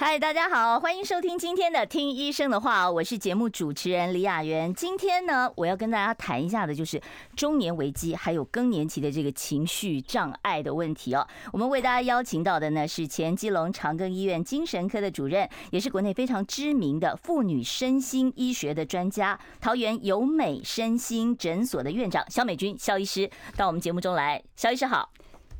嗨，大家好，欢迎收听今天的《听医生的话》，我是节目主持人李雅媛。今天呢，我要跟大家谈一下的，就是中年危机还有更年期的这个情绪障碍的问题哦。我们为大家邀请到的呢，是前基隆长庚医院精神科的主任，也是国内非常知名的妇女身心医学的专家，桃园由美身心诊所的院长萧美君萧医师到我们节目中来。萧医师好。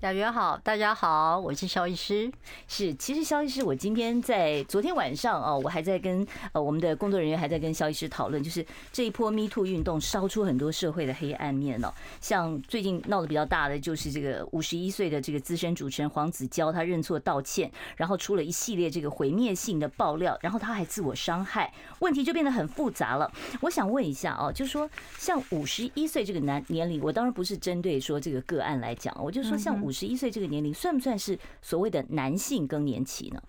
雅媛好，大家好，我是萧医师。是，其实萧医师，我今天在昨天晚上哦，我还在跟呃我们的工作人员还在跟萧医师讨论，就是这一波 Me Too 运动烧出很多社会的黑暗面哦。像最近闹得比较大的就是这个五十一岁的这个资深主持人黄子佼，他认错道歉，然后出了一系列这个毁灭性的爆料，然后他还自我伤害，问题就变得很复杂了。我想问一下哦，就是说像五十一岁这个男年龄，我当然不是针对说这个个案来讲，我就说像。十一岁这个年龄算不算是所谓的男性更年期呢？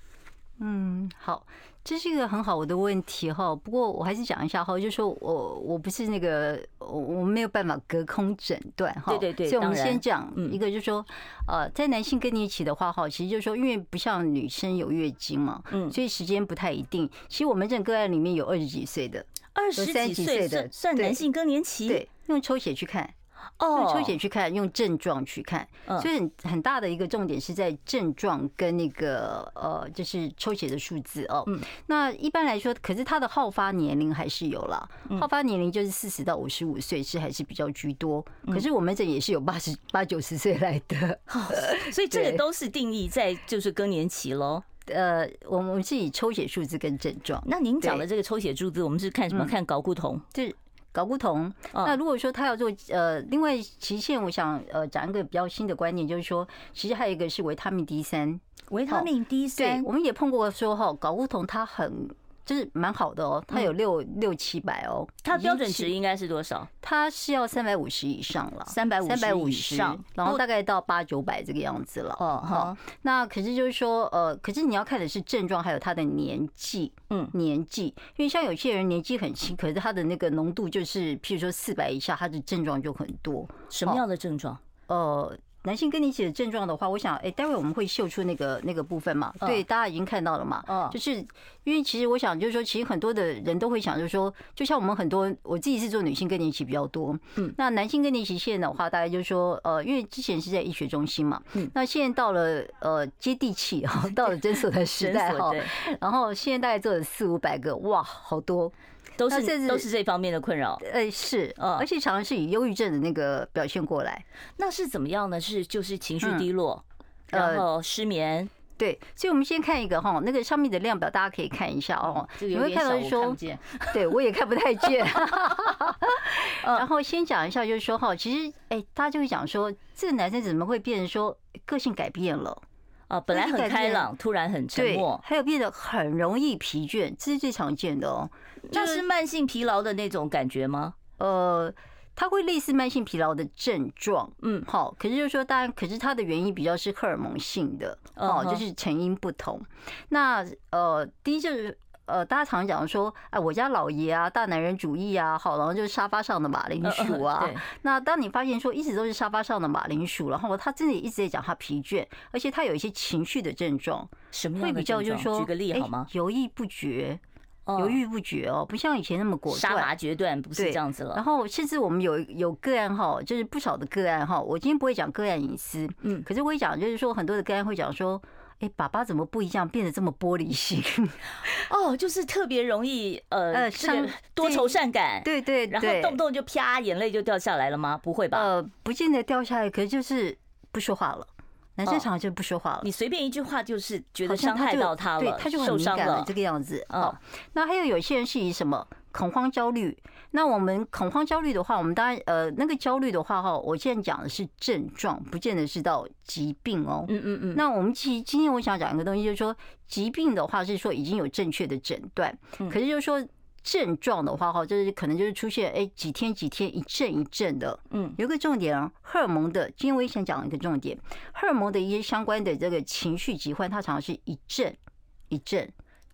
嗯，好，这是一个很好的问题哈。不过我还是讲一下哈，就是说我我不是那个我我没有办法隔空诊断哈。对对对，所以我们先讲一个，就是说呃，在男性更年期的话哈，其实就是说，因为不像女生有月经嘛，嗯，所以时间不太一定。其实我们这个案里面有二十几岁的，二十几岁的算男性更年期，对，用抽血去看。哦，抽血去看，用症状去看，所以很很大的一个重点是在症状跟那个呃，就是抽血的数字哦。嗯，那一般来说，可是他的好发年龄还是有了，好发年龄就是四十到五十五岁是还是比较居多。可是我们这也是有八十八九十岁来的，所以这个 都是定义在就是更年期喽。呃，我们是以抽血数字跟症状。那您讲的这个抽血数字，我们是看什么？看睾固酮？就是。睾固酮。那如果说他要做呃，另外期限，我想呃讲一个比较新的观念，就是说，其实还有一个是维他命 D 三，维他命 D 三，我们也碰过说哈，睾固酮它很。就是蛮好的哦，它有六六七百哦，它标准值应该是多少？它是要三百五十以上了，三百五三百五十以上，然后大概到八九百这个样子了。哦，好，那可是就是说，呃，可是你要看的是症状，还有他的年纪，嗯，年纪，因为像有些人年纪很轻，可是他的那个浓度就是，譬如说四百以下，他的症状就很多。什么样的症状？呃。男性更年期的症状的话，我想，哎，待会我们会秀出那个那个部分嘛？对，大家已经看到了嘛？嗯，就是因为其实我想，就是说，其实很多的人都会想，就是说，就像我们很多，我自己是做女性更年期比较多，嗯，那男性更年期现在的话，大概就是说，呃，因为之前是在医学中心嘛，嗯，那现在到了呃接地气哈，到了诊所的时代 哈，然后现在大概做了四五百个，哇，好多。都是都是这方面的困扰，呃，是，而且常常是以忧郁症的那个表现过来。那是怎么样呢？是就是情绪低落，然后失眠。对，所以我们先看一个哈，那个上面的量表，大家可以看一下哦。你会看到说，对我也看不太见。然后先讲一下，就是说哈，其实哎，大家就会讲说，这个男生怎么会变成说个性改变了？啊，本来很开朗，突然很沉默，还有变得很容易疲倦，这是最常见的哦。那是慢性疲劳的那种感觉吗？呃，它会类似慢性疲劳的症状，嗯，好。可是就是说，当然，可是它的原因比较是荷尔蒙性的，哦，就是成因不同。那呃，第一就是。呃，大家常讲说，哎，我家老爷啊，大男人主义啊，好，然后就是沙发上的马铃薯啊。那当你发现说一直都是沙发上的马铃薯，然后他真的一直在讲他疲倦，而且他有一些情绪的症状，什么？会比较就是说，举个例好吗？犹豫不决，犹豫不决哦，不像以前那么果断，杀伐决断，不是这样子了。然后甚至我们有有个案哈，就是不少的个案哈，我今天不会讲个案隐私，嗯，可是我会讲，就是说很多的个案会讲说。哎，爸爸怎么不一样，变得这么玻璃心？哦，就是特别容易呃，这个多愁善感，对对，然后动不动就啪，眼泪就掉下来了吗？不会吧？呃，不见得掉下来，可是就是不说话了。男生常常就不说话了，你随便一句话就是觉得伤害到他了，对，他就很敏感了，这个样子。哦，那还有有些人是以什么？恐慌焦虑，那我们恐慌焦虑的话，我们当然呃，那个焦虑的话哈，我现在讲的是症状，不见得是到疾病哦。嗯嗯嗯。那我们其实今天我想讲一个东西，就是说疾病的话是说已经有正确的诊断，可是就是说症状的话哈，就是可能就是出现哎几天几天一阵一阵的，嗯，有一个重点啊，荷尔蒙的，今天我也想讲一个重点，荷尔蒙的一些相关的这个情绪疾患，它常常是一阵一阵，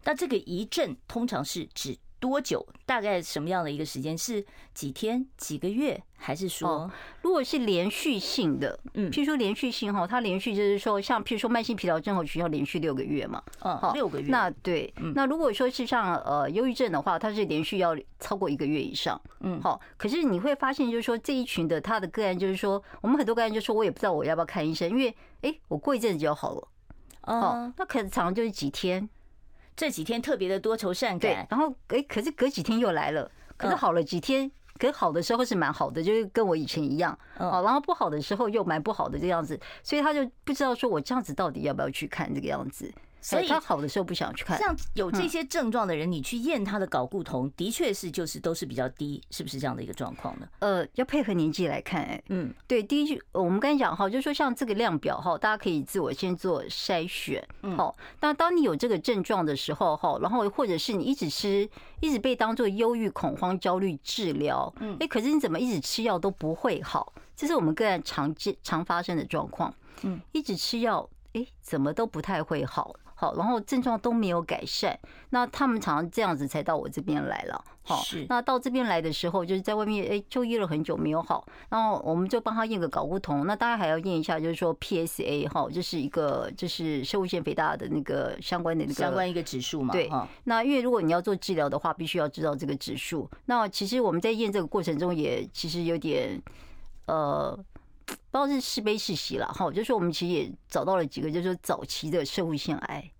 那这个一阵通常是指。多久？大概什么样的一个时间？是几天、几个月，还是说，如果是连续性的，嗯，譬如说连续性哈，它连续就是说，像譬如说慢性疲劳症候群要连续六个月嘛，嗯，好，六个月。那对，那如果说是像呃忧郁症的话，它是连续要超过一个月以上，嗯，好。可是你会发现，就是说这一群的他的个案，就是说我们很多个案就说，我也不知道我要不要看医生，因为哎，我过一阵子就好了，哦，那可能常常就是几天。这几天特别的多愁善感，然后哎，可是隔几天又来了，可是好了几天，可是好的时候是蛮好的，就是跟我以前一样，哦，然后不好的时候又蛮不好的这样子，所以他就不知道说我这样子到底要不要去看这个样子。所以他好的时候不想去看。像有这些症状的人，你去验他的睾固酮，的确是就是都是比较低，是不是这样的一个状况呢？呃，要配合年纪来看，哎，嗯，对，第一句我们刚才讲哈，就是说像这个量表哈，大家可以自我先做筛选，好。那当你有这个症状的时候哈，然后或者是你一直吃，一直被当做忧郁、恐慌、焦虑治疗，嗯，哎，可是你怎么一直吃药都不会好？这是我们个案常见、常发生的状况。嗯，一直吃药，哎，怎么都不太会好。好，然后症状都没有改善，那他们常常这样子才到我这边来了。好，那到这边来的时候，就是在外面哎就医了很久没有好，然后我们就帮他验个睾固酮。那大家还要验一下，就是说 PSA 哈，就是一个就是生物腺肥大的那个相关的那个相关一个指数嘛。对。那因为如果你要做治疗的话，必须要知道这个指数。那其实我们在验这个过程中，也其实有点呃。不知道是是悲是喜了哈，就是我们其实也找到了几个，就是说早期的社会腺癌。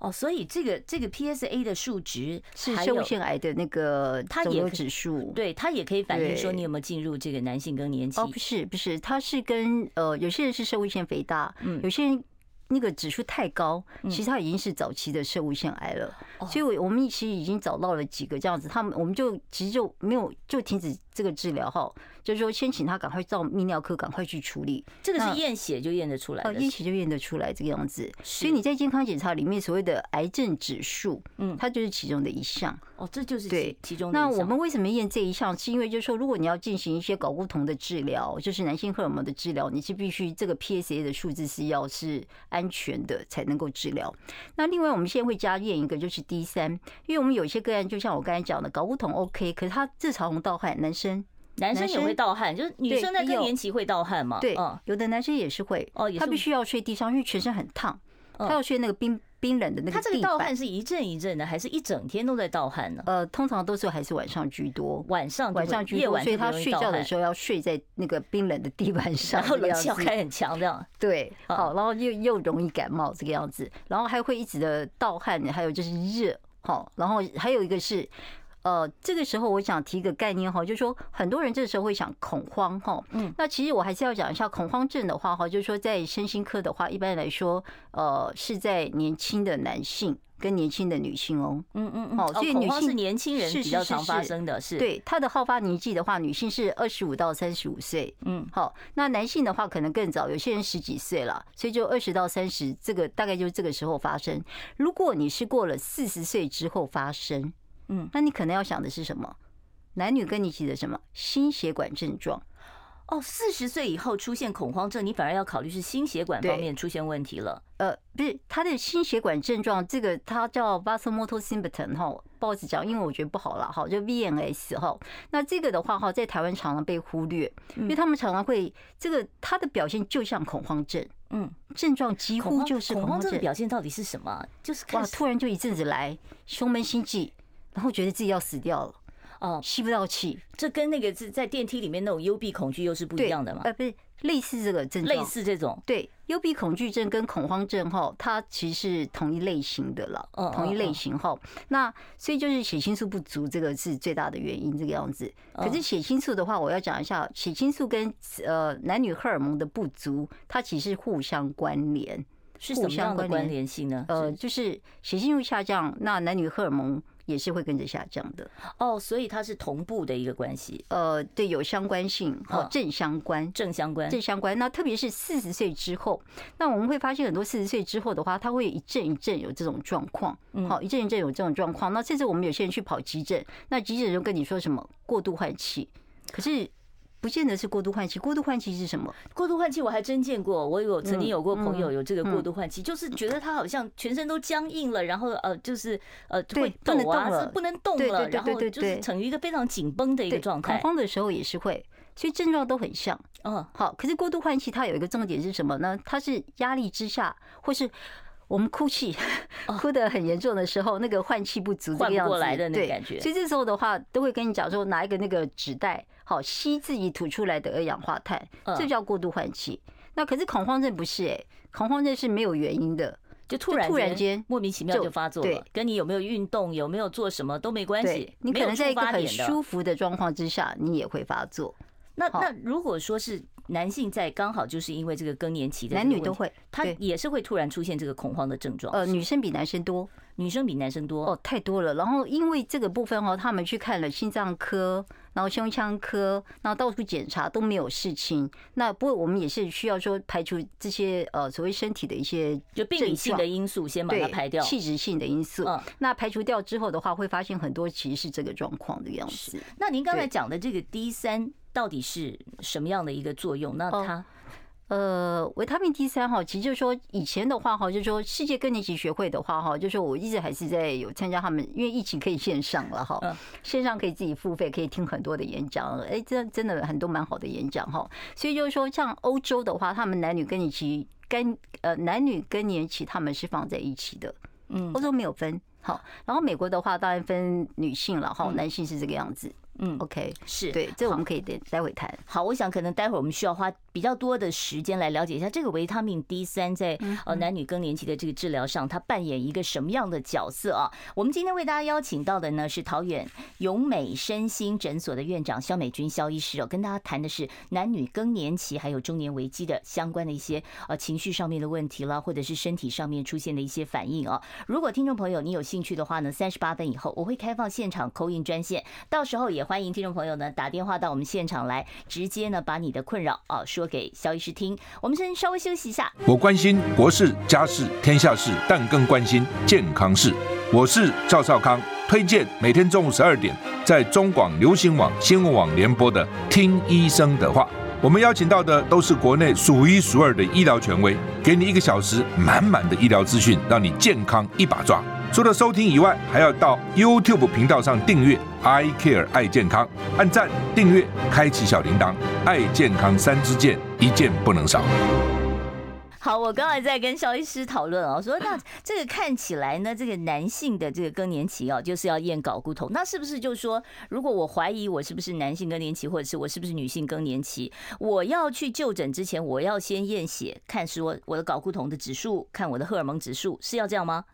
哦，所以这个这个 PSA 的数值是摄护腺癌的那个它也指数，对，它也可以反映说你有没有进入这个男性更年期。哦，不是不是，它是跟呃有些人是肾腺肥大，嗯，有些人。那个指数太高，其实他已经是早期的射物腺癌了，所以，我我们其实已经找到了几个这样子，他们我们就其实就没有就停止这个治疗哈，就是说先请他赶快到泌尿科赶快去处理。这个是验血就验得出来的，验血就验得出来这个样子。所以你在健康检查里面所谓的癌症指数，嗯，它就是其中的一项。哦，这就是对其中。那我们为什么验这一项？是因为就是说，如果你要进行一些睾固酮的治疗，就是男性荷尔蒙的治疗，你是必须这个 PSA 的数字是要是安全的才能够治疗。那另外，我们现在会加验一个，就是 D 三，因为我们有些个案，就像我刚才讲的，睾固酮 OK，可是他自嘲红盗汗，男生男生也会盗汗，就是女生在更年期会盗汗嘛？对，有的男生也是会哦，他必须要睡地上，因为全身很烫，他要睡那个冰。冰冷的那个，他这个盗汗是一阵一阵的，还是一整天都在盗汗呢？呃，通常都是还是晚上居多，晚上晚上居多，所以他睡觉的时候要睡在那个冰冷的地板上，然后冷气要开很强，这样对。好，然后又又容易感冒这个样子，然后还会一直的盗汗，还有就是热。好，然后还有一个是。呃，这个时候我想提一个概念哈，就是说很多人这个时候会想恐慌哈，嗯，那其实我还是要讲一下恐慌症的话哈，就是说在身心科的话，一般来说，呃，是在年轻的男性跟年轻的女性哦，嗯嗯嗯，好，所以女性是年轻人比较常发生的是，对，他的好发年纪的话，女性是二十五到三十五岁，嗯，好，那男性的话可能更早，有些人十几岁了，所以就二十到三十，这个大概就是这个时候发生。如果你是过了四十岁之后发生。嗯，那你可能要想的是什么？男女跟你一起的什么心血管症状？哦，四十岁以后出现恐慌症，你反而要考虑是心血管方面出现问题了。呃，不是，他的心血管症状，这个它叫 vasomotor symptom 哈，不好意思讲，因为我觉得不好了哈，就 VNS 哈。那这个的话哈，在台湾常常被忽略，因为他们常常会这个它的表现就像恐慌症，嗯，症状几乎就是恐慌症的表现，到底是什么？就是哇，突然就一阵子来胸闷心悸。然后觉得自己要死掉了，哦，吸不到气，这跟那个是在电梯里面那种幽闭恐惧又是不一样的嘛？呃，不是类似这个症状，类似这种，对，幽闭恐惧症跟恐慌症哈，它其实是同一类型的了，同一类型哈。那所以就是血清素不足，这个是最大的原因，这个样子。可是血清素的话，我要讲一下，血清素跟呃男女荷尔蒙的不足，它其实互相关联，是什么样的关联性呢？呃，就是血清素下降，那男女荷尔蒙。也是会跟着下降的。哦，所以它是同步的一个关系。呃，对，有相关性，哦，正相关，正相关，正相关。那特别是四十岁之后，那我们会发现很多四十岁之后的话，它会一阵一阵有这种状况，好，一阵一阵有这种状况。那甚至我们有些人去跑急诊，那急诊就跟你说什么过度换气，可是。不见得是过度换气，过度换气是什么？过度换气我还真见过，我有曾经有过朋友有这个过度换气，就是觉得他好像全身都僵硬了，然后呃就是呃会抖啊，是不能动了，然后就是处于一个非常紧绷的一个状态。恐慌的时候也是会，所以症状都很像。嗯，好，可是过度换气它有一个重点是什么呢？它是压力之下，或是我们哭泣哭得很严重的时候，那个换气不足这个样子，过来的那个感觉。所以这时候的话，都会跟你讲说，拿一个那个纸袋。好，吸自己吐出来的二氧化碳，这叫过度换气。那可是恐慌症不是哎，恐慌症是没有原因的，就突然突然间莫名其妙就发作了，跟你有没有运动、有没有做什么都没关系。你可能在一个很舒服的状况之下，你也会发作。那那如果说是男性在刚好就是因为这个更年期的，男女都会，他也是会突然出现这个恐慌的症状。呃，女生比男生多。女生比男生多哦，太多了。然后因为这个部分哦，他们去看了心脏科，然后胸腔科，然后到处检查都没有事情。那不过我们也是需要说排除这些呃所谓身体的一些就病理性的因素，先把它排掉。器质性的因素，那排除掉之后的话，会发现很多其实是这个状况的样子。那您刚才讲的这个 D 三到底是什么样的一个作用？那它。呃，维他命 D 三哈，其实就是说以前的话哈，就是说世界更年期学会的话哈，就是说我一直还是在有参加他们，因为疫情可以线上了哈，线上可以自己付费，可以听很多的演讲，哎，真真的很多蛮好的演讲哈。所以就是说，像欧洲的话，他们男女更年期跟呃男女更年期他们是放在一起的，嗯，欧洲没有分好，然后美国的话当然分女性了哈，男性是这个样子。嗯，OK，是对，这我们可以待待会谈。好，我想可能待会儿我们需要花比较多的时间来了解一下这个维他命 D 三在呃男女更年期的这个治疗上，它扮演一个什么样的角色啊？我们今天为大家邀请到的呢是桃园永美身心诊所的院长肖美君肖医师哦，跟大家谈的是男女更年期还有中年危机的相关的一些呃情绪上面的问题啦，或者是身体上面出现的一些反应啊。如果听众朋友你有兴趣的话呢，三十八分以后我会开放现场 call in 专线，到时候也。欢迎听众朋友呢打电话到我们现场来，直接呢把你的困扰啊说给萧医师听。我们先稍微休息一下。我关心国事、家事、天下事，但更关心健康事。我是赵少康，推荐每天中午十二点在中广流行网、新闻网联播的《听医生的话》。我们邀请到的都是国内数一数二的医疗权威，给你一个小时满满的医疗资讯，让你健康一把抓。除了收听以外，还要到 YouTube 频道上订阅 “I Care 爱健康”，按赞、订阅、开启小铃铛，爱健康三支箭，一件不能少。好，我刚才在跟萧医师讨论啊，说那这个看起来呢，这个男性的这个更年期啊，就是要验睾固酮，那是不是就是说，如果我怀疑我是不是男性更年期，或者是我是不是女性更年期，我要去就诊之前，我要先验血，看说我的睾固酮的指数，看我的荷尔蒙指数，是要这样吗？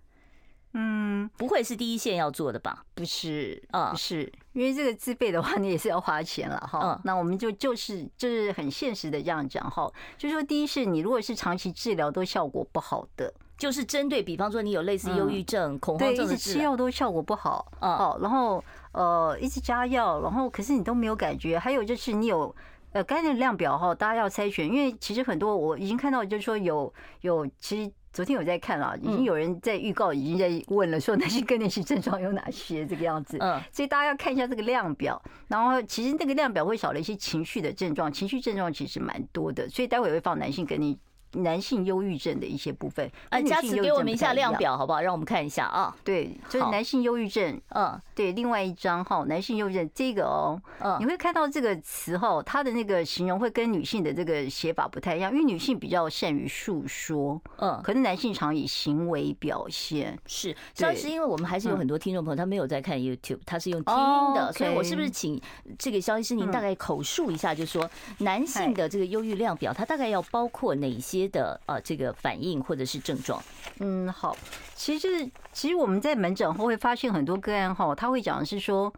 嗯，不会是第一线要做的吧？不是啊，不是，因为这个自费的话，你也是要花钱了哈。嗯，那我们就就是就是很现实的这样讲哈，就是说第一是你如果是长期治疗都效果不好的，就是针对比方说你有类似忧郁症、恐慌症的，一直吃药都效果不好啊。然后呃一直加药，然后可是你都没有感觉。还有就是你有呃肝的量表哈，大家要筛选，因为其实很多我已经看到就是说有有其实。昨天有在看了，已经有人在预告，已经在问了，说那些更年期症状有哪些这个样子。嗯，所以大家要看一下这个量表，然后其实那个量表会少了一些情绪的症状，情绪症状其实蛮多的，所以待会会放男性更年期。男性忧郁症的一些部分，哎，佳慈给我们一下量表好不好？让我们看一下啊。对，就是男性忧郁症，嗯，对，另外一张哈，男性忧郁症这个哦，嗯，你会看到这个词哈，它的那个形容会跟女性的这个写法不太一样，因为女性比较善于诉说，嗯，可是男性常以行为表现。是，主要是因为我们还是有很多听众朋友他没有在看 YouTube，他是用听的，所以我是不是请这个萧医师您大概口述一下，就是说男性的这个忧郁量表，它大概要包括哪些？的呃，这个反应或者是症状，嗯，好，其实其实我们在门诊后会发现很多个案哈，他会讲的是说，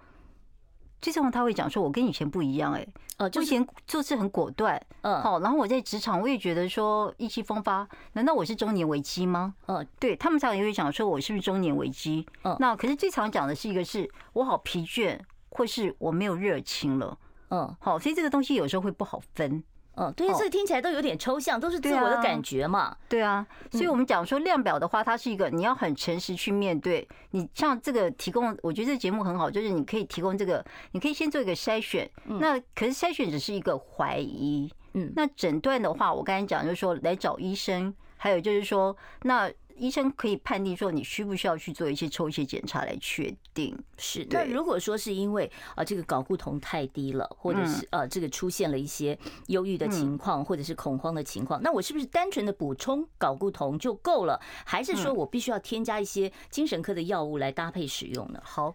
最重要他会讲说，我跟以前不一样，哎，呃，以前做事很果断，嗯，好，然后我在职场我也觉得说意气风发，难道我是中年危机吗？嗯，对他们常常也会讲说，我是不是中年危机？嗯，那可是最常讲的是一个是我好疲倦，或是我没有热情了，嗯，好，所以这个东西有时候会不好分。嗯，对，这个听起来都有点抽象，都是自我的感觉嘛。对啊，所以我们讲说量表的话，它是一个你要很诚实去面对。你像这个提供，我觉得这节目很好，就是你可以提供这个，你可以先做一个筛选。那可是筛选只是一个怀疑。嗯，那诊断的话，我刚才讲就是说来找医生，还有就是说那。医生可以判定说你需不需要去做一些抽血检查来确定。是，那如果说是因为啊这个睾固酮太低了，或者是呃这个出现了一些忧郁的情况，或者是恐慌的情况，那我是不是单纯的补充睾固酮就够了？还是说我必须要添加一些精神科的药物来搭配使用呢？好。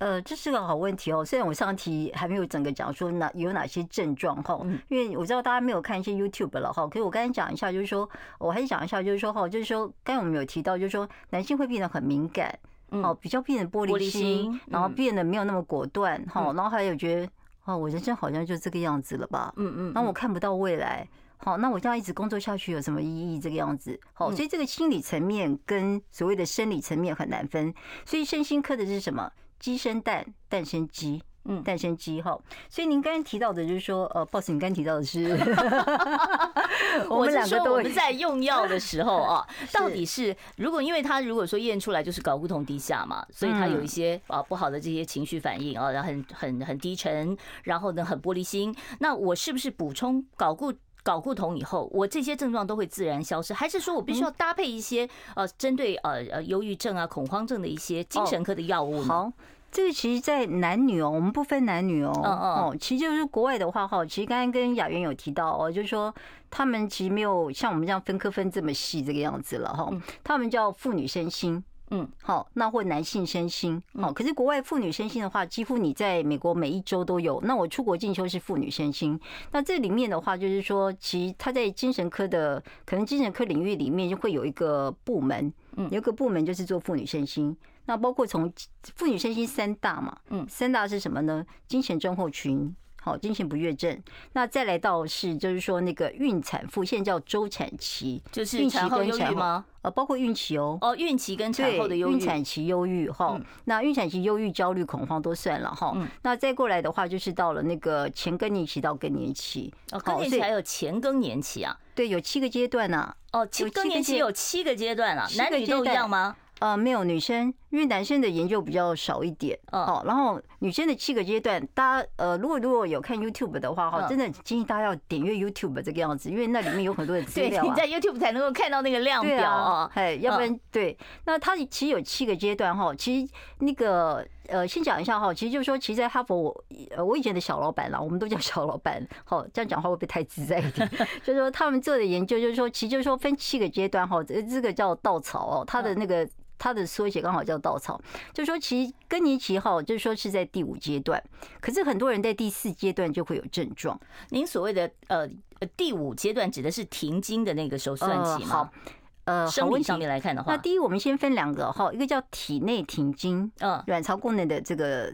呃，这是个好问题哦。虽然我上题还没有整个讲说哪有哪些症状哈，因为我知道大家没有看一些 YouTube 了哈。可是我刚才讲一下，就是说，我还是讲一下，就是说哈，就是说，刚才我们有提到，就是说，男性会变得很敏感，哦，比较变得玻璃心，然后变得没有那么果断哈，然后还有觉得，哦，我人生好像就这个样子了吧，嗯嗯，然后我看不到未来，好，那我这样一直工作下去有什么意义？这个样子，好，所以这个心理层面跟所谓的生理层面很难分，所以身心科的是什么？鸡生蛋，蛋生鸡，嗯，蛋生鸡哈。所以您刚刚提到的，就是说，呃，boss，你刚刚提到的是，我们两个都我们在用药的时候啊，到底是如果因为他如果说验出来就是睾固酮低下嘛，所以他有一些啊不好的这些情绪反应啊，然后很很很低沉，然后呢很玻璃心，那我是不是补充睾固睾固酮以后，我这些症状都会自然消失，还是说我必须要搭配一些呃针对呃呃忧郁症啊、恐慌症的一些精神科的药物呢？好，这个其实，在男女哦，我们不分男女哦，哦，其实就是国外的话哈，其实刚刚跟雅媛有提到哦，就是说他们其实没有像我们这样分科分这么细这个样子了哈，他们叫妇女身心。嗯，好，那或男性身心，好，可是国外妇女身心的话，几乎你在美国每一周都有。那我出国进修是妇女身心，那这里面的话，就是说，其实他在精神科的可能精神科领域里面就会有一个部门，嗯，有一个部门就是做妇女身心。那包括从妇女身心三大嘛，嗯，三大是什么呢？精神症候群。好，经前不悦症，那再来到是，就是说那个孕产妇，现在叫周产期，就是产后忧郁吗？呃，包括孕期哦，哦，孕期跟产后的忧郁，孕产期忧郁哈，那孕产期忧郁、焦虑、恐慌都算了哈。那再过来的话，就是到了那个前更年期到更年期，哦，更年期还有前更年期啊？对，有七个阶段呢。哦，七更年期有七个阶段啊，男女都一样吗？呃，没有女生，因为男生的研究比较少一点。哦，然后女生的七个阶段，大家呃，如果如果有看 YouTube 的话，哈，真的建议大家要点阅 YouTube 这个样子，因为那里面有很多的资料。对，你在 YouTube 才能够看到那个量表啊，哎，要不然对。那它其实有七个阶段哈，其实那个呃，先讲一下哈，其实就是说，其实在哈佛，我呃，我以前的小老板啦，我们都叫小老板，好，这样讲话会不会太自在一点？就是说他们做的研究，就是说，其实就是说分七个阶段哈，这这个叫稻草哦，它的那个。它的缩写刚好叫稻草，就说其实更年期哈，就是说是在第五阶段，可是很多人在第四阶段就会有症状。您所谓的呃第五阶段指的是停经的那个时候算起吗？好，呃，生理上面来看的话，那第一我们先分两个哈，一个叫体内停经，嗯，卵巢功能的这个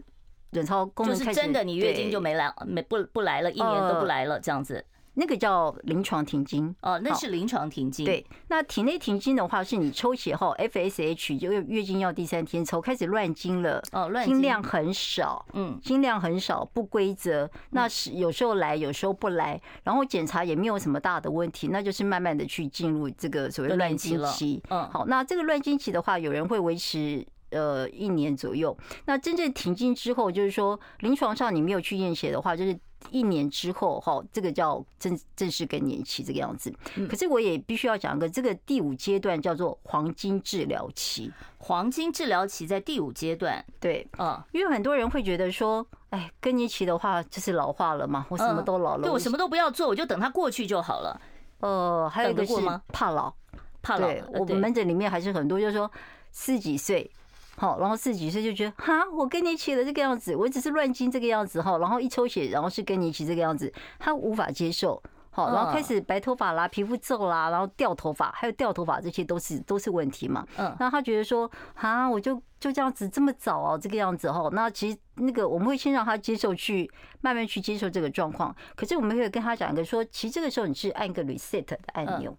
卵巢功能就是真的你月经就没来没不不来了，一年都不来了这样子。那个叫临床停经哦，那是临床停经。对，那体内停经的话，是你抽血后 FSH 就月经要第三天抽，开始乱经了哦，乱经量很少，嗯，经量很少，不规则，那是有时候来，有时候不来，然后检查也没有什么大的问题，那就是慢慢的去进入这个所谓乱经期。嗯，好，那这个乱经期的话，有人会维持呃一年左右。那真正停经之后，就是说临床上你没有去验血的话，就是。一年之后，哈，这个叫正正式更年期这个样子。可是我也必须要讲一个，这个第五阶段叫做黄金治疗期。黄金治疗期在第五阶段，对，嗯，因为很多人会觉得说，哎，更年期的话就是老化了嘛，我什么都老了，对，我什么都不要做，我就等它过去就好了。呃，还有一个是怕老，怕老。我们门诊里面还是很多，就是说四十几岁。好，然后四十几岁就觉得哈，我跟你一起了这个样子，我只是乱经这个样子哈，然后一抽血，然后是跟你一起这个样子，他无法接受。好，然后开始白头发啦、皮肤皱啦，然后掉头发，还有掉头发，这些都是都是问题嘛。嗯，那他觉得说啊，我就就这样子这么早哦，这个样子哈，那其实那个我们会先让他接受去慢慢去接受这个状况。可是我们会跟他讲一个说，其实这个时候你是按一个 reset 的按钮。嗯，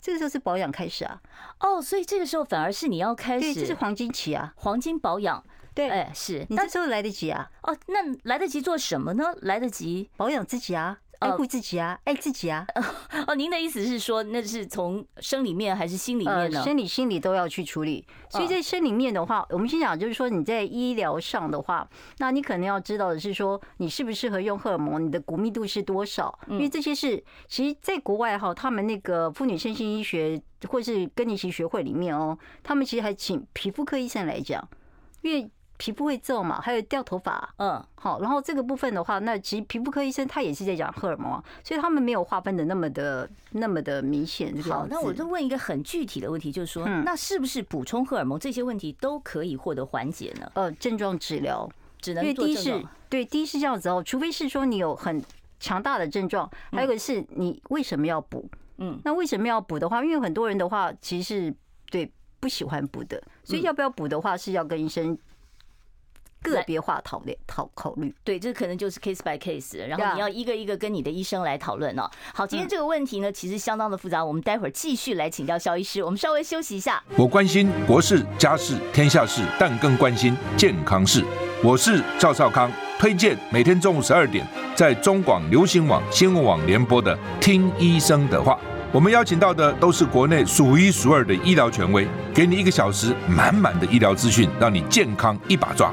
这个时候是保养开始啊。哦，所以这个时候反而是你要开始，对，这是黄金期啊，黄金保养。对，哎，是你这时候来得及啊。哦，那来得及做什么呢？来得及保养自己啊。爱护自己啊，爱自己啊！哦，您的意思是说，那是从生理面还是心理面呢？生理、心理都要去处理。所以在生理面的话，我们先讲，就是说你在医疗上的话，那你可能要知道的是说，你适不适合用荷尔蒙，你的骨密度是多少？因为这些是，其实在国外哈，他们那个妇女身心医学或是更年期学会里面哦，他们其实还请皮肤科医生来讲，因为。皮肤会皱嘛，还有掉头发，嗯，好，然后这个部分的话，那其实皮肤科医生他也是在讲荷尔蒙，所以他们没有划分的那么的那么的明显。好，那我就问一个很具体的问题，就是说，那是不是补充荷尔蒙这些问题都可以获得缓解呢？呃，症状治疗只能做。因为第一是，对，第一是这样子哦，除非是说你有很强大的症状，还有一个是你为什么要补？嗯，那为什么要补的话，因为很多人的话其实是对不喜欢补的，所以要不要补的话是要跟医生。个别化讨论、讨考虑，对，这可能就是 case by case，然后你要一个一个跟你的医生来讨论哦。好，今天这个问题呢，其实相当的复杂，我们待会儿继续来请教肖医师。我们稍微休息一下。我关心国事、家事、天下事，但更关心健康事。我是赵少康，推荐每天中午十二点在中广流行网、新闻网联播的《听医生的话》。我们邀请到的都是国内数一数二的医疗权威，给你一个小时满满的医疗资讯，让你健康一把抓。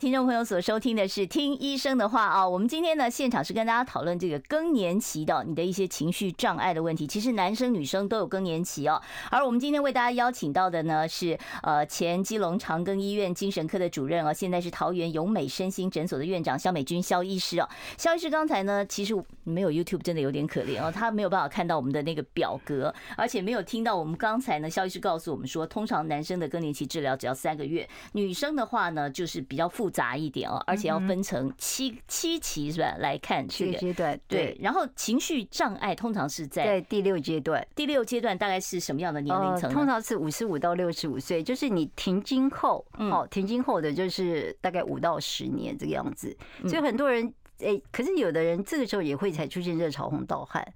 听众朋友所收听的是《听医生的话》啊，我们今天呢现场是跟大家讨论这个更年期的你的一些情绪障碍的问题。其实男生女生都有更年期哦。而我们今天为大家邀请到的呢是呃前基隆长庚医院精神科的主任啊，现在是桃园永美身心诊所的院长萧美君萧医师啊。萧医师刚才呢其实没有 YouTube 真的有点可怜哦，他没有办法看到我们的那个表格，而且没有听到我们刚才呢萧医师告诉我们说，通常男生的更年期治疗只要三个月，女生的话呢就是比较复杂。杂一点哦，而且要分成七七期是吧？来看这个阶段，对。然后情绪障碍通常是在在第六阶段，第六阶段大概是什么样的年龄层？通常是五十五到六十五岁，就是你停经后，哦，停经后的就是大概五到十年这个样子。所以很多人诶，可是有的人这个时候也会才出现热潮红盗汗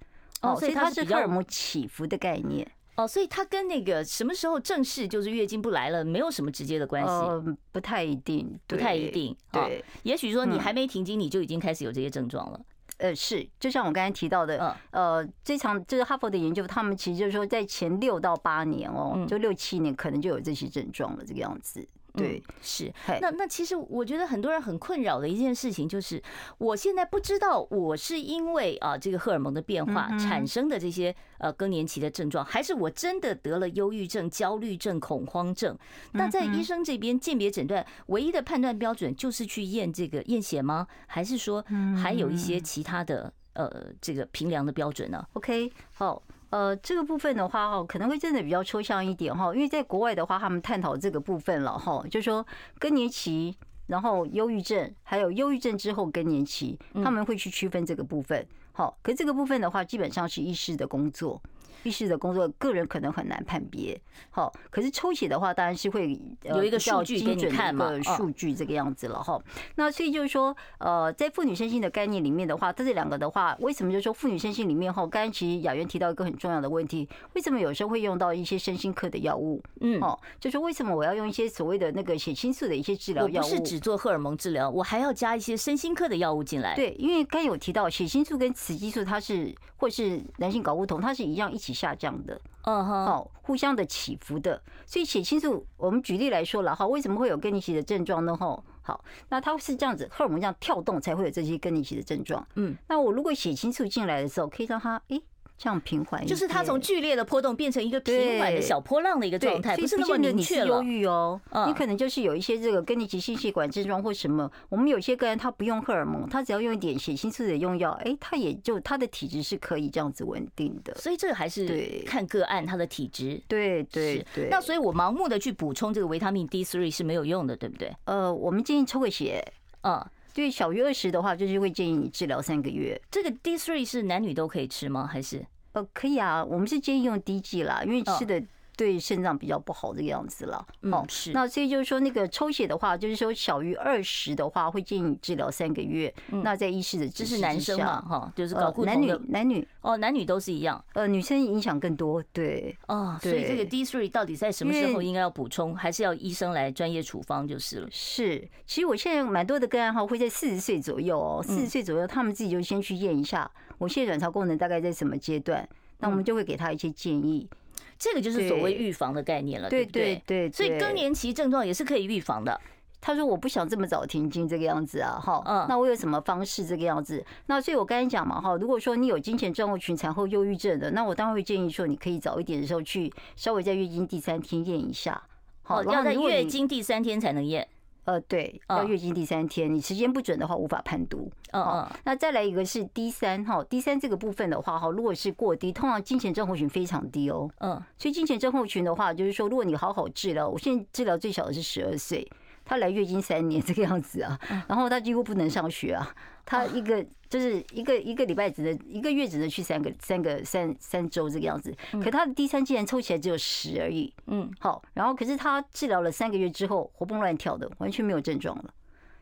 哦，所以它是荷尔蒙起伏的概念。哦，所以它跟那个什么时候正式就是月经不来了，没有什么直接的关系。嗯，不太一定，不太一定。对，也许说你还没停经，你就已经开始有这些症状了。呃，是，就像我刚才提到的，呃，这场这个哈佛的研究，他们其实就是说，在前六到八年哦，就六七年，可能就有这些症状了，这个样子。对，是。那那其实我觉得很多人很困扰的一件事情就是，我现在不知道我是因为啊这个荷尔蒙的变化产生的这些呃更年期的症状，还是我真的得了忧郁症、焦虑症、恐慌症？那在医生这边鉴别诊断，唯一的判断标准就是去验这个验血吗？还是说还有一些其他的呃这个评量的标准呢？OK，好。呃，这个部分的话哈，可能会真的比较抽象一点哈，因为在国外的话，他们探讨这个部分了哈，就说更年期，然后忧郁症，还有忧郁症之后更年期，他们会去区分这个部分。好，可这个部分的话，基本上是医师的工作。医师的工作，个人可能很难判别。好，可是抽血的话，当然是会有一个数据给你看嘛，数据这个样子了哈。那所以就是说，呃，在妇女身心的概念里面的话，这两个的话，为什么就是说妇女身心里面哈？刚才其实雅媛提到一个很重要的问题，为什么有时候会用到一些身心科的药物？嗯，哦，就是为什么我要用一些所谓的那个血清素的一些治疗药物？不是只做荷尔蒙治疗，我还要加一些身心科的药物进来。对，因为刚有提到血清素跟雌激素，它是或是男性睾固酮，它是一样一起。下降的，嗯哼，好，互相的起伏的，所以血清素，我们举例来说了哈，为什么会有更年期的症状呢？哈，好，那它是这样子，荷尔蒙这样跳动才会有这些更年期的症状，嗯，那我如果血清素进来的时候，可以让它诶这样平缓，就是它从剧烈的波动变成一个平缓的小波浪的一个状态，不是那么明确了。忧郁哦，你可能就是有一些这个更年期心血管症状或什么。我们有些个人他不用荷尔蒙，他只要用一点血清素的用药，哎，他也就他的体质是可以这样子稳定的。所以这个还是看个案他的体质。对对对。那所以我盲目的去补充这个维他命 D three 是没有用的，对不对？呃，我们建议抽个血，嗯。对，小于二十的话，就是会建议你治疗三个月。这个 D three 是男女都可以吃吗？还是？呃，可以啊，我们是建议用滴剂啦，因为吃的。对肾脏比较不好这个样子了，哦，是。那所以就是说，那个抽血的话，就是说小于二十的话，会建议你治疗三个月。那在医师的这是男生嘛，哈，就是搞男女男女哦，男女都是一样。呃，女生影响更多，对。哦，所以这个 D three 到底在什么时候应该要补充，还是要医生来专业处方就是了。是，其实我现在蛮多的个案哈，会在四十岁左右哦，四十岁左右，他们自己就先去验一下，我现在卵巢功能大概在什么阶段，那我们就会给他一些建议。这个就是所谓预防的概念了，对不对？对，所以更年期症状也是可以预防的。他说：“我不想这么早停经这个样子啊，哈，嗯，那我有什么方式这个样子？那所以我刚才讲嘛，哈，如果说你有金钱症候群、产后忧郁症的，那我当然会建议说，你可以早一点的时候去稍微在月经第三天验一下，好，要在月经第三天才能验。”呃，对，要月经第三天，你时间不准的话无法判读。嗯嗯。那再来一个是 D 三哈，D 三这个部分的话哈，如果是过低，通常金钱症候群非常低哦。嗯。所以金钱症候群的话，就是说，如果你好好治疗，我现在治疗最小的是十二岁。他来月经三年这个样子啊，然后他几乎不能上学啊，他一个就是一个一个礼拜只能一个月只能去三个三个三三周这个样子，可他的第三竟然抽起来只有十而已，嗯，好，然后可是他治疗了三个月之后活蹦乱跳的，完全没有症状了，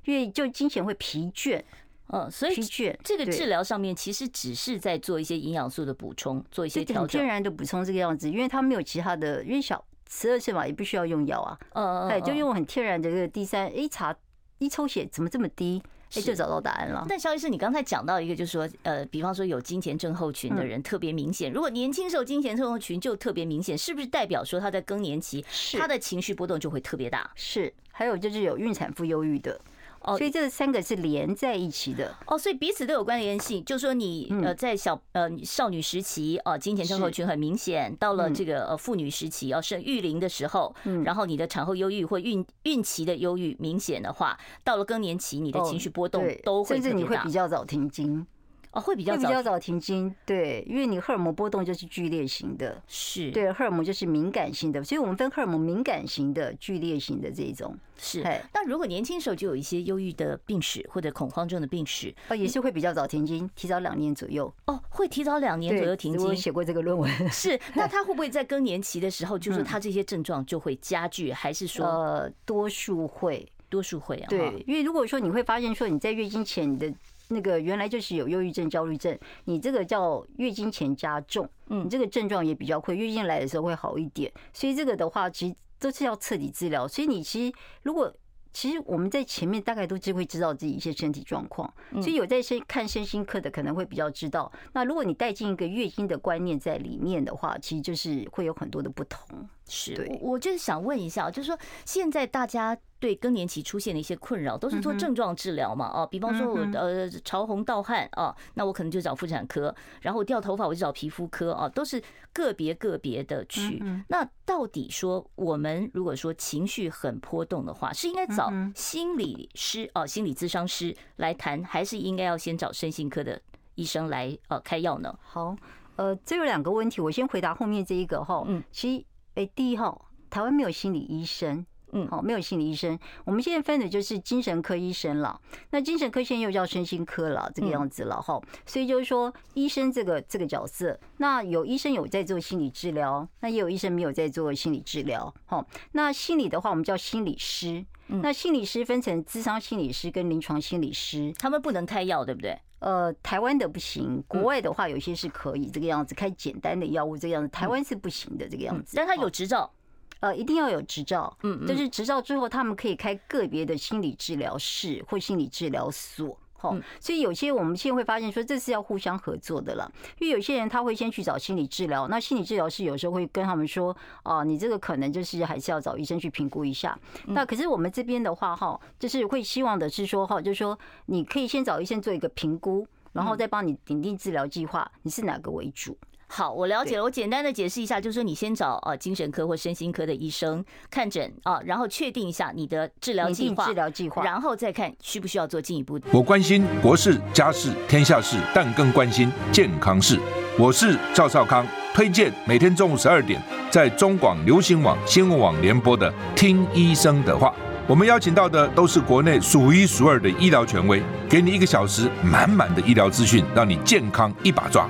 因为就经前会疲倦，嗯，所以疲倦这个治疗上面其实只是在做一些营养素的补充，做一些调整，天然的补充这个样子，因为他没有其他的，因为小。十二岁嘛，也不需要用药啊。嗯，哎，就用很天然的这个 D 三，一查一抽血怎么这么低？哎，就找到答案了。但肖医师，你刚才讲到一个，就是说，呃，比方说有金钱症候群的人特别明显，如果年轻时候金钱症候群就特别明显，是不是代表说他在更年期，他的情绪波动就会特别大？是，还有就是有孕产妇忧郁的。哦，所以这三个是连在一起的。哦，所以彼此都有关联性。就是说，你呃在小呃少女时期哦，金钱症候群很明显；到了这个呃妇女时期，要生育龄的时候，然后你的产后忧郁或孕孕期的忧郁明显的话，到了更年期，你的情绪波动都会，甚至你会比较早停经。哦，会比较比较早停经，对，因为你荷尔蒙波动就是剧烈型的，是对，荷尔蒙就是敏感型的，所以我们分荷尔蒙敏感型的、剧烈型的这种。是，那如果年轻时候就有一些忧郁的病史或者恐慌症的病史，哦，也是会比较早停经，提早两年左右。哦，会提早两年左右停经。我写过这个论文。是，那他会不会在更年期的时候，就是他这些症状就会加剧，还是说？呃，多数会，多数会啊。对，因为如果说你会发现说你在月经前你的。那个原来就是有忧郁症、焦虑症，你这个叫月经前加重，嗯，你这个症状也比较快，月经来的时候会好一点，所以这个的话其实都是要彻底治疗。所以你其实如果其实我们在前面大概都只会知道自己一些身体状况，所以有在身看身心科的可能会比较知道。那如果你带进一个月经的观念在里面的话，其实就是会有很多的不同。是，我就是想问一下，就是说现在大家。对更年期出现的一些困扰，都是做症状治疗嘛？哦，比方说我呃潮红盗汗啊，那我可能就找妇产科；然后掉头发我就找皮肤科啊，都是个别个别的去。那到底说我们如果说情绪很波动的话，是应该找心理师啊、心理咨商师来谈，还是应该要先找身心科的医生来呃开药呢？好，呃，这有两个问题，我先回答后面这一个哈。嗯，其实哎，第一号，台湾没有心理医生。嗯，好，没有心理医生，我们现在分的就是精神科医生了。那精神科现在又叫身心科了，这个样子了哈。所以就是说，医生这个这个角色，那有医生有在做心理治疗，那也有医生没有在做心理治疗。好，那心理的话，我们叫心理师。那心理师分成智商心理师跟临床心理师，他们不能开药，对不对？呃，台湾的不行，国外的话有些是可以这个样子开简单的药物，这个样子，台湾是不行的这个样子。但他有执照。呃，一定要有执照，嗯，就是执照之后，他们可以开个别的心理治疗室或心理治疗所，哈，所以有些我们现在会发现说，这是要互相合作的了，因为有些人他会先去找心理治疗，那心理治疗师有时候会跟他们说，哦，你这个可能就是还是要找医生去评估一下。那可是我们这边的话，哈，就是会希望的是说，哈，就是说你可以先找医生做一个评估，然后再帮你拟定治疗计划，你是哪个为主？好，我了解了。我简单的解释一下，就是说你先找啊精神科或身心科的医生看诊啊，然后确定一下你的治疗计划，治疗计划，然后再看需不需要做进一步的。我关心国事、家事、天下事，但更关心健康事。我是赵少康，推荐每天中午十二点在中广流行网、新闻网联播的《听医生的话》。我们邀请到的都是国内数一数二的医疗权威，给你一个小时满满的医疗资讯，让你健康一把抓。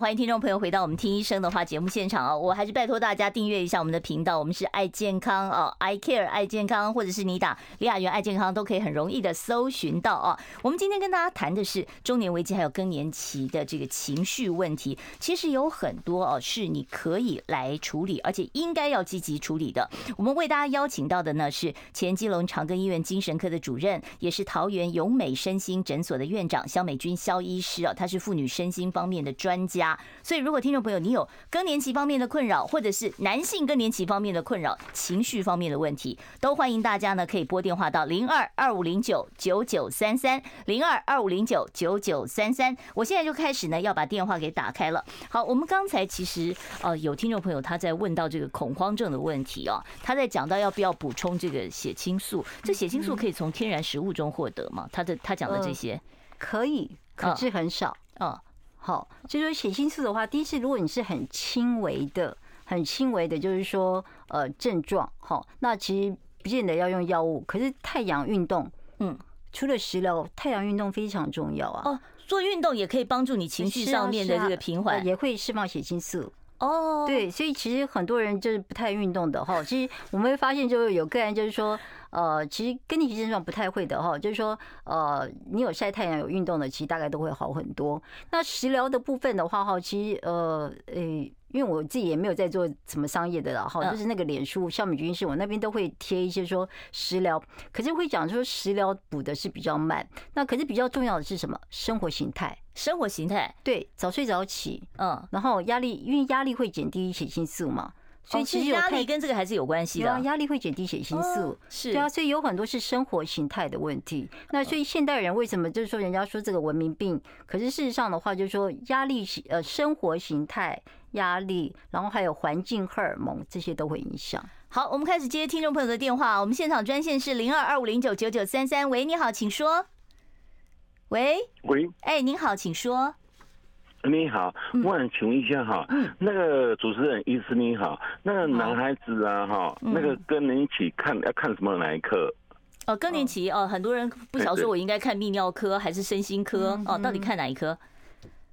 欢迎听众朋友回到我们听医生的话节目现场啊！我还是拜托大家订阅一下我们的频道，我们是爱健康哦，I Care 爱健康，或者是你打李雅媛爱健康都可以很容易的搜寻到啊。我们今天跟大家谈的是中年危机还有更年期的这个情绪问题，其实有很多哦是你可以来处理，而且应该要积极处理的。我们为大家邀请到的呢是前基隆长庚医院精神科的主任，也是桃园永美身心诊所的院长肖美君肖医师啊，他是妇女身心方面的专家。所以，如果听众朋友你有更年期方面的困扰，或者是男性更年期方面的困扰、情绪方面的问题，都欢迎大家呢可以拨电话到零二二五零九九九三三零二二五零九九九三三。我现在就开始呢要把电话给打开了。好，我们刚才其实呃有听众朋友他在问到这个恐慌症的问题哦，他在讲到要不要补充这个血清素，这血清素可以从天然食物中获得吗？他的他讲的这些可以，可是很少，嗯。好，就是说血清素的话，第一次如果你是很轻微的、很轻微的，就是说呃症状，好，那其实不见得要用药物。可是太阳运动，嗯，除了食疗，太阳运动非常重要啊。哦，做运动也可以帮助你情绪上面的这个平缓，也会释放血清素。哦，对，所以其实很多人就是不太运动的哈。其实我们会发现，就是有个人就是说。呃，其实更年期症状不太会的哈，就是说，呃，你有晒太阳、有运动的，其实大概都会好很多。那食疗的部分的话哈，其实呃，诶。因为我自己也没有在做什么商业的了哈，就是那个脸书萧美君是我那边都会贴一些说食疗，可是会讲说食疗补的是比较慢，那可是比较重要的是什么？生活形态，生活形态，对，早睡早起，嗯，然后压力，因为压力会减低血清素嘛。所以其实压力跟这个还是有关系的，压力会减低血清素，是对啊，所以有很多是生活形态的问题。那所以现代人为什么就是说人家说这个文明病？可是事实上的话，就是说压力呃生活形态压力，然后还有环境荷尔蒙这些都会影响。好，我们开始接听众朋友的电话。我们现场专线是零二二五零九九九三三。喂，你好，请说。喂喂，哎，您好，请说。你好，我想请问一下哈，那个主持人医师你好，那个男孩子啊哈，那个更年期看要看什么哪一科？哦，更年期哦，很多人不晓得说我应该看泌尿科还是身心科哦，到底看哪一科？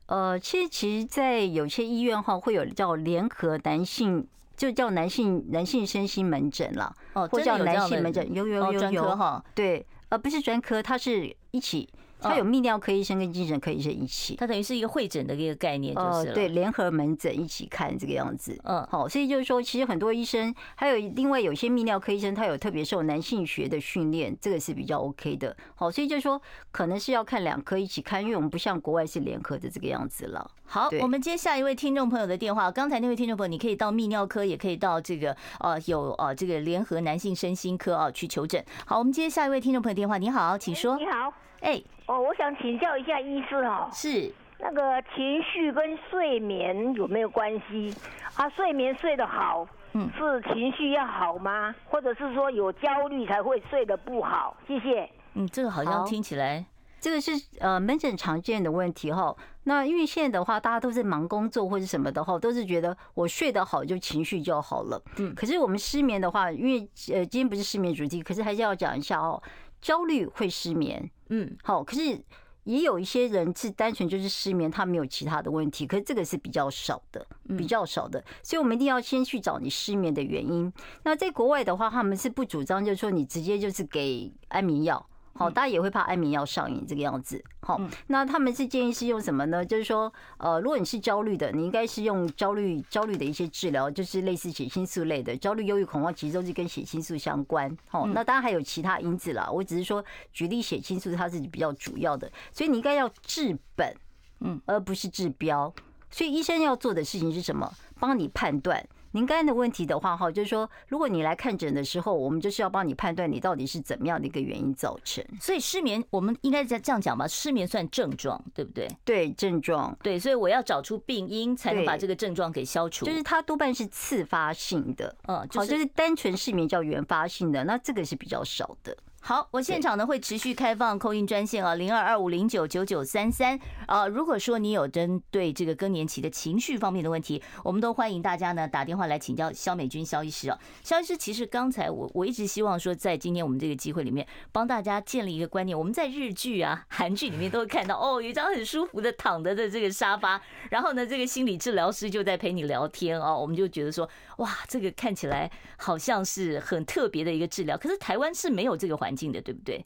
呃，其实其实，在有些医院哈会有叫联合男性，就叫男性男性身心门诊了，哦，或叫男性门诊，有有有有。哈，对，呃，不是专科，它是一起。他有泌尿科医生跟精神科医生一起，他等于是一个会诊的一个概念，就是对联合门诊一起看这个样子。嗯，好，所以就是说，其实很多医生，还有另外有些泌尿科医生，他有特别受男性学的训练，这个是比较 OK 的。好，所以就是说，可能是要看两科一起看，因为我们不像国外是联合的这个样子了。好，我们接下一位听众朋友的电话。刚才那位听众朋友，你可以到泌尿科，也可以到这个呃有呃这个联合男性身心科啊去求诊。好，我们接下一位听众朋友电话。你好，请说。你好。哎，哦，我想请教一下医师哈，是那个情绪跟睡眠有没有关系？啊，睡眠睡得好，嗯，是情绪要好吗？或者是说有焦虑才会睡得不好？谢谢。嗯，这个好像听起来，这个是呃门诊常见的问题哈。那因为现在的话，大家都是忙工作或者什么的哈，都是觉得我睡得好就情绪就好了。嗯，可是我们失眠的话，因为呃今天不是失眠主题，可是还是要讲一下哦。焦虑会失眠，嗯，好，可是也有一些人是单纯就是失眠，他没有其他的问题，可是这个是比较少的，比较少的，所以我们一定要先去找你失眠的原因。那在国外的话，他们是不主张，就是说你直接就是给安眠药。好，大家也会怕安眠药上瘾这个样子。好，那他们是建议是用什么呢？就是说，呃，如果你是焦虑的，你应该是用焦虑焦虑的一些治疗，就是类似血清素类的。焦虑、忧郁、恐慌其实都是跟血清素相关。好，那当然还有其他因子啦。我只是说举例，血清素它是比较主要的，所以你应该要治本，嗯，而不是治标。所以医生要做的事情是什么？帮你判断。您刚才的问题的话，哈，就是说，如果你来看诊的时候，我们就是要帮你判断你到底是怎么样的一个原因造成。所以失眠，我们应该在这样讲吧？失眠算症状，对不对？对，症状。对，所以我要找出病因，才能把这个症状给消除。就是它多半是次发性的，嗯，好，就是单纯失眠叫原发性的，那这个是比较少的。好，我现场呢会持续开放 call in 专线啊，零二二五零九九九三三啊。如果说你有针对这个更年期的情绪方面的问题，我们都欢迎大家呢打电话来请教肖美君肖医师啊。肖医师，其实刚才我我一直希望说，在今天我们这个机会里面，帮大家建立一个观念。我们在日剧啊、韩剧里面都会看到，哦，有一张很舒服的躺着的这个沙发，然后呢，这个心理治疗师就在陪你聊天啊。我们就觉得说，哇，这个看起来好像是很特别的一个治疗。可是台湾是没有这个环境的，对不对？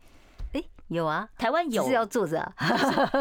哎，有啊，台湾有。是要坐着啊，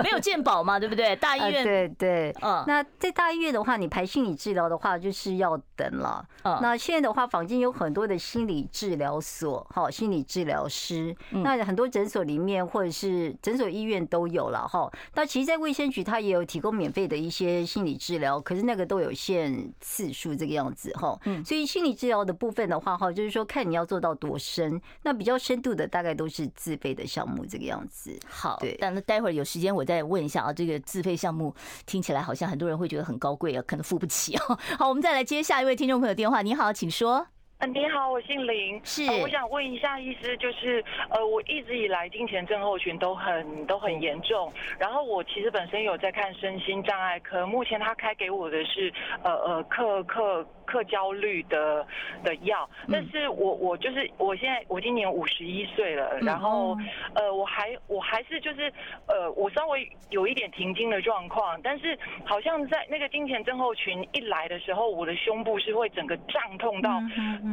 没有健保嘛，对不对？大医院，对对，嗯，那在大医院的话，你排心理治疗的话，就是要等了。嗯，那现在的话，坊间有很多的心理治疗所，哈，心理治疗师，那很多诊所里面或者是诊所医院都有了，哈。那其实，在卫生局，它也有提供免费的一些心理治疗，可是那个都有限次数，这个样子，哈。嗯，所以心理治疗的部分的话，哈，就是说看你要做到多深，那比较深度的大概都是自费的项目，这个样子。好，对，但那待会儿有时间我再问一下啊。这个自费项目听起来好像很多人会觉得很高贵啊，可能付不起啊。好，我们再来接下一位听众朋友电话。你好，请说。嗯，你好，我姓林，是，我想问一下医师，就是呃，我一直以来金钱症候群都很都很严重，然后我其实本身有在看身心障碍科，目前他开给我的是呃呃克克。克焦虑的的药，但是我我就是我现在我今年五十一岁了，然后呃我还我还是就是呃我稍微有一点停经的状况，但是好像在那个金钱症候群一来的时候，我的胸部是会整个胀痛到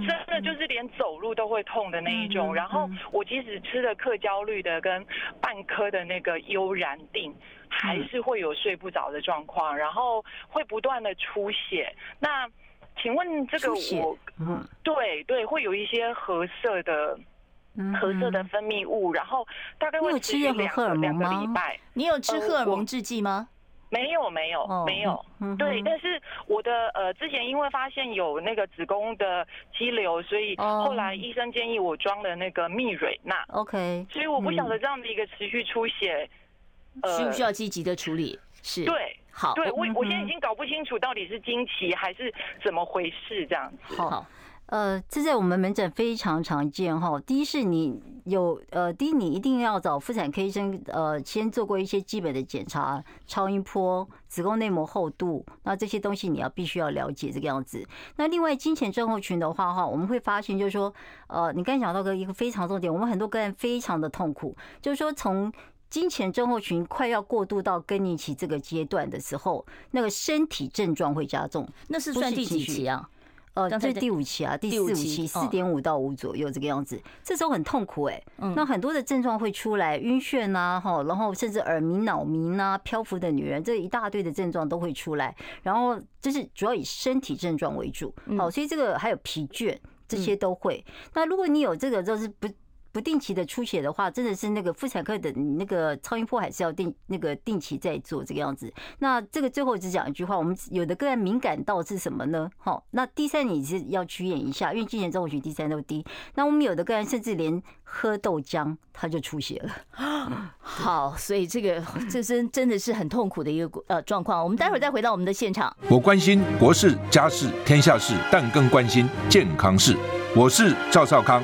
真的就是连走路都会痛的那一种，然后我即使吃了克焦虑的跟半颗的那个悠然定，还是会有睡不着的状况，然后会不断的出血，那。请问这个我，嗯，对对，会有一些褐色的，褐色的分泌物，然后大概会持续两个两个礼拜。你有吃荷尔蒙制剂吗？没有没有没有，对，但是我的呃之前因为发现有那个子宫的肌瘤，所以后来医生建议我装了那个蜜蕊钠。OK，所以我不晓得这样的一个持续出血，呃，需不需要积极的处理？是对。好，对我我现在已经搞不清楚到底是经期还是怎么回事这样子。好，呃，这在我们门诊非常常见哈。第一是你有呃，第一你一定要找妇产科医生呃，先做过一些基本的检查，超音波、子宫内膜厚度，那这些东西你要必须要了解这个样子。那另外经前症候群的话哈，我们会发现就是说，呃，你刚才讲到个一个非常重点，我们很多个人非常的痛苦，就是说从。经前症候群快要过渡到更年期这个阶段的时候，那个身体症状会加重。那是算第几期啊？呃，这是第五期啊，第四五期，四点五到五左右这个样子。这时候很痛苦哎，那很多的症状会出来，晕眩呐，哈，然后甚至耳鸣、脑鸣呐，漂浮的女人，这一大堆的症状都会出来。然后就是主要以身体症状为主，好，所以这个还有疲倦，这些都会。那如果你有这个，就是不。不定期的出血的话，真的是那个妇产科的那个超音波还是要定那个定期在做这个样子。那这个最后只讲一句话，我们有的个人敏感到是什么呢？好，那第三你是要去验一下，因为今年中午群第三都低。那我们有的个人甚至连喝豆浆他就出血了。好，所以这个这真真的是很痛苦的一个呃状况。我们待会儿再回到我们的现场。我关心国事、家事、天下事，但更关心健康事。我是赵少康。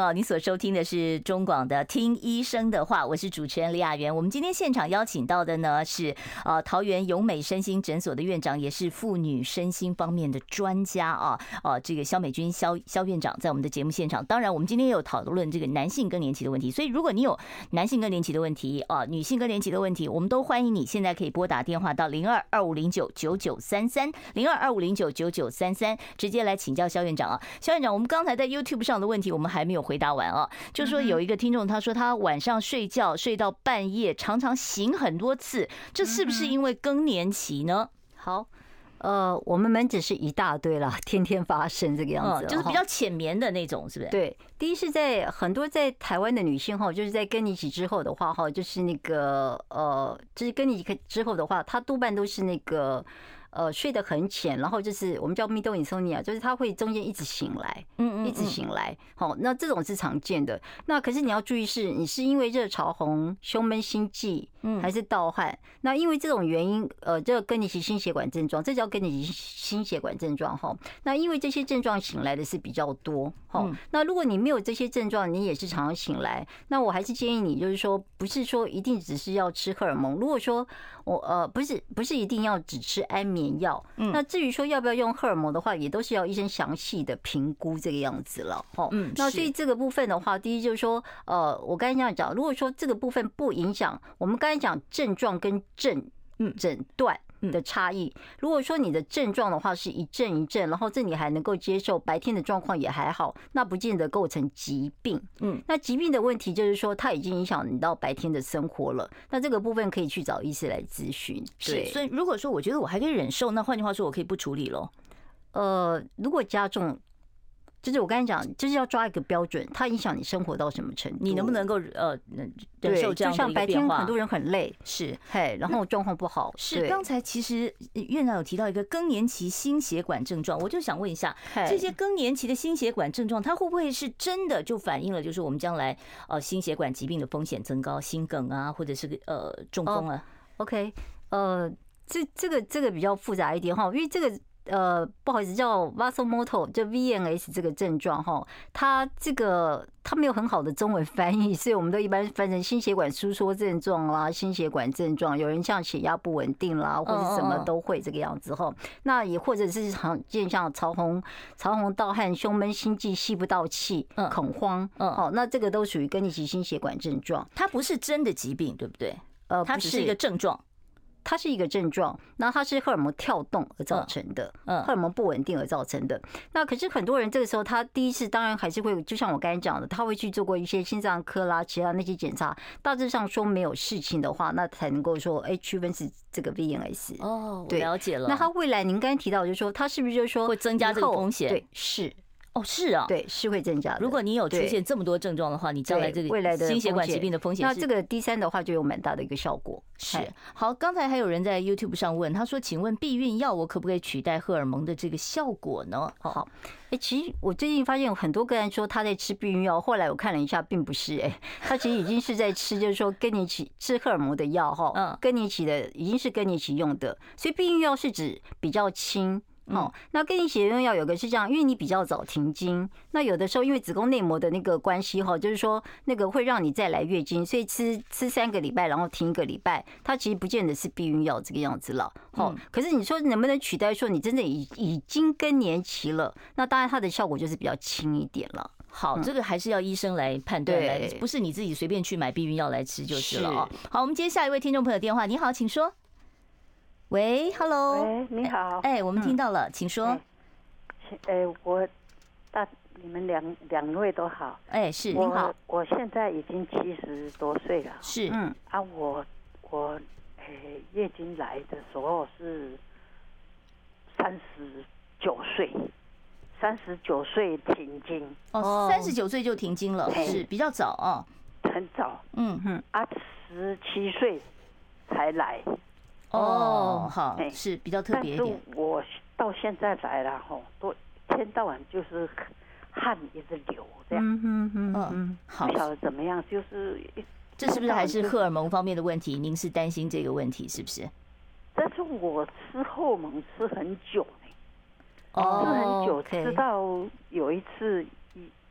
哦，你所收听的是中广的《听医生的话》，我是主持人李雅媛。我们今天现场邀请到的呢是呃桃园永美身心诊所的院长，也是妇女身心方面的专家啊。哦，这个肖美君肖肖院长在我们的节目现场。当然，我们今天也有讨论这个男性更年期的问题，所以如果你有男性更年期的问题啊，女性更年期的问题，我们都欢迎你现在可以拨打电话到零二二五零九九九三三零二二五零九九九三三，直接来请教肖院长啊。肖院长，我们刚才在 YouTube 上的问题，我们还没有。回答完啊。就说有一个听众他说他晚上睡觉睡到半夜，常常醒很多次，这是不是因为更年期呢？好。呃，我们门诊是一大堆了，天天发生这个样子，就是比较浅眠的那种，是不是？对，第一是在很多在台湾的女性哈，就是在更年期之后的话哈，就是那个呃，就是更年期之后的话，她多半都是那个。呃，睡得很浅，然后就是我们叫 middle insomnia，就是他会中间一直醒来，嗯嗯，一直醒来。好，那这种是常见的。那可是你要注意是，你是因为热潮红、胸闷、心悸，嗯，还是盗汗？那因为这种原因，呃，这个更年期心血管症状，这叫更年期心血管症状哈。那因为这些症状醒来的是比较多，好，那如果你没有这些症状，你也是常常醒来，那我还是建议你，就是说，不是说一定只是要吃荷尔蒙。如果说我呃不是不是一定要只吃安眠药，那至于说要不要用荷尔蒙的话，也都是要医生详细的评估这个样子了。哈，嗯，那所以这个部分的话，第一就是说，呃，我刚才这样讲，如果说这个部分不影响，我们刚才讲症状跟症嗯诊断。的差异，如果说你的症状的话是一阵一阵，然后这你还能够接受，白天的状况也还好，那不见得构成疾病。嗯，那疾病的问题就是说，它已经影响你到白天的生活了，那这个部分可以去找医师来咨询。对，所以如果说我觉得我还可以忍受，那换句话说，我可以不处理咯。呃，如果加重。就是我刚才讲，就是要抓一个标准，它影响你生活到什么程度，你能不能够呃忍受这样？就像白天很多人很累，是嘿，然后状况不好。是刚才其实院长有提到一个更年期心血管症状，我就想问一下，这些更年期的心血管症状，它会不会是真的就反映了就是我们将来呃心血管疾病的风险增高，心梗啊，或者是个呃中风啊？OK，呃，这这个这个比较复杂一点哈，因为这个。呃，不好意思，叫 vasomotor，就 VNS 这个症状哈，它这个它没有很好的中文翻译，所以我们都一般翻成心血管收缩症状啦，心血管症状，有人像血压不稳定啦，或者什么都会这个样子哈。那也或者是常见像潮红、潮红、盗汗、胸闷、心悸、吸不到气、恐慌，嗯，好，那这个都属于更年期心血管症状，它不是真的疾病，对不对？呃，它只是一个症状。它是一个症状，那它是荷尔蒙跳动而造成的，嗯，荷尔蒙不稳定而造成的。那可是很多人这个时候，他第一次当然还是会，就像我刚才讲的，他会去做过一些心脏科啦，其他那些检查，大致上说没有事情的话，那才能够说，哎，区分是这个 VNS。哦，我了解了。那他未来您刚才提到，就是说他是不是就是说会增加这个风险？对，是。哦，是啊，对，是会增加的。如果你有出现这么多症状的话，你将来这个未来的心血管疾病的风险，那这个 D 三的话就有蛮大的一个效果。是好，刚才还有人在 YouTube 上问，他说：“请问避孕药我可不可以取代荷尔蒙的这个效果呢？”好，哎，其实我最近发现有很多个人说他在吃避孕药，后来我看了一下，并不是，哎，他其实已经是在吃，就是说跟你一起吃荷尔蒙的药哈，嗯，跟你一起的已经是跟你一起用的，所以避孕药是指比较轻。哦，那更年期用药有个是这样，因为你比较早停经，那有的时候因为子宫内膜的那个关系哈，就是说那个会让你再来月经，所以吃吃三个礼拜，然后停一个礼拜，它其实不见得是避孕药这个样子了。好，可是你说能不能取代说你真的已已经更年期了，那当然它的效果就是比较轻一点了。好，这个还是要医生来判断，来不是你自己随便去买避孕药来吃就是了啊。好，我们接下一位听众朋友电话，你好，请说。喂，Hello，喂，你好，哎，我们听到了，请说。哎，我大你们两两位都好，哎，是，你好，我现在已经七十多岁了，是，嗯，啊，我我哎月经来的时候是三十九岁，三十九岁停经，哦，三十九岁就停经了，是比较早啊，很早，嗯。哼，啊，十七岁才来。哦，好，是比较特别一点。我到现在来了哈，都一天到晚就是汗一直流这样。嗯嗯嗯嗯，好，不晓得怎么样，就是这是不是还是荷尔蒙方面的问题？您是担心这个问题是不是？但是我吃荷尔蒙吃很久呢，哦，吃很久，吃到有一次，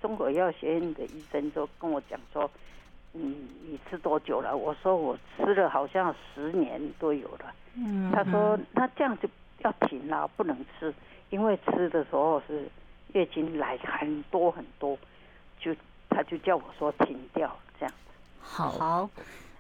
中国医药学院的医生就跟我讲说。嗯，你吃多久了？我说我吃了好像十年都有了。嗯，他说那这样就要停了，不能吃，因为吃的时候是月经来很多很多，就他就叫我说停掉这样。好，好，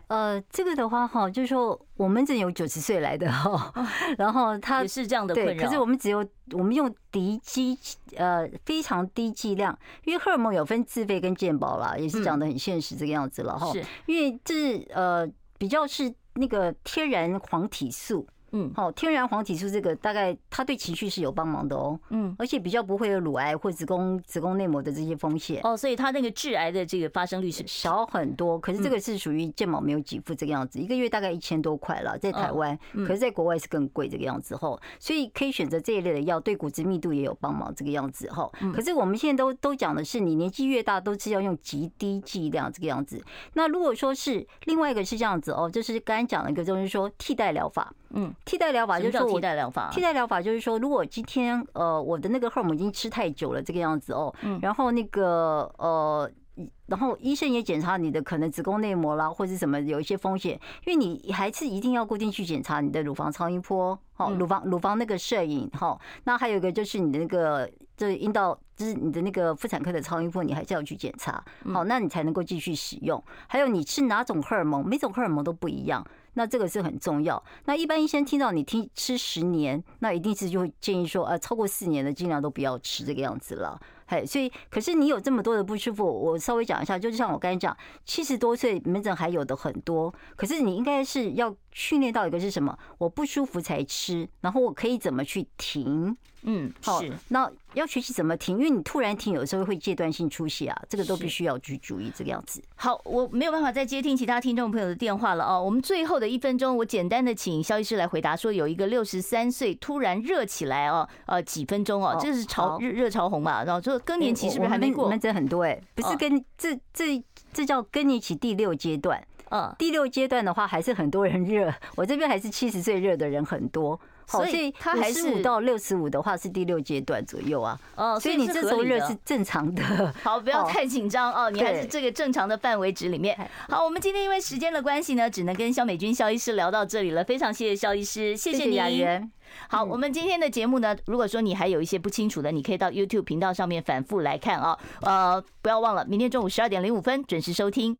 呃，这个的话哈，就是说我们这有九十岁来的哈，然后他也是这样的困扰。可是我们只有我们用低剂呃非常低剂量，因为荷尔蒙有分自费跟健保啦，也是讲的很现实这个样子了哈。是，因为这是呃比较是那个天然黄体素。嗯，好，天然黄体素这个大概它对情绪是有帮忙的哦，嗯，而且比较不会有乳癌或子宫子宫内膜的这些风险哦，所以它那个致癌的这个发生率是少很多。可是这个是属于健保没有给付这个样子，一个月大概一千多块了，在台湾，可是在国外是更贵这个样子哈，所以可以选择这一类的药，对骨质密度也有帮忙这个样子哈。可是我们现在都都讲的是，你年纪越大都是要用极低剂量这个样子。那如果说是另外一个是这样子哦，就是刚才讲了一个就是说替代疗法。嗯，替代疗法就是说，替代疗法，替代疗法就是说，如果今天呃我的那个荷尔蒙已经吃太久了，这个样子哦，嗯然后那个呃，然后医生也检查你的可能子宫内膜啦，或者什么有一些风险，因为你还是一定要固定去检查你的乳房超音波，好，乳房乳房那个摄影，好，那还有一个就是你的那个这阴道，就是你的那个妇产科的超音波，你还是要去检查，好，那你才能够继续使用。还有你吃哪种荷尔蒙，每种荷尔蒙都不一样。那这个是很重要。那一般医生听到你听吃十年，那一定是就会建议说，啊，超过四年的尽量都不要吃这个样子了。嘿，所以可是你有这么多的不舒服，我稍微讲一下，就像我刚才讲，七十多岁门诊还有的很多，可是你应该是要训练到一个是什么？我不舒服才吃，然后我可以怎么去停？嗯，好，那要学习怎么停，因为你突然停，有时候会阶段性出血啊，这个都必须要去注意这个样子。好，我没有办法再接听其他听众朋友的电话了哦。我们最后的一分钟，我简单的请萧医师来回答，说有一个六十三岁突然热起来哦，呃，几分钟哦，这是潮热热潮红嘛？然后说更年期是不是还没过？我们这很多哎，不是跟这这这叫更年期第六阶段。嗯，第六阶段的话，还是很多人热。我这边还是七十岁热的人很多。所以他还是五到六十五的话是第六阶段左右啊。哦，所以你这时候热是正常的。好，不要太紧张哦，你还是这个正常的范围值里面。好，我们今天因为时间的关系呢，只能跟肖美君肖医师聊到这里了。非常谢谢肖医师，谢谢你。雅媛。好，我们今天的节目呢，如果说你还有一些不清楚的，你可以到 YouTube 频道上面反复来看啊。呃，不要忘了，明天中午十二点零五分准时收听。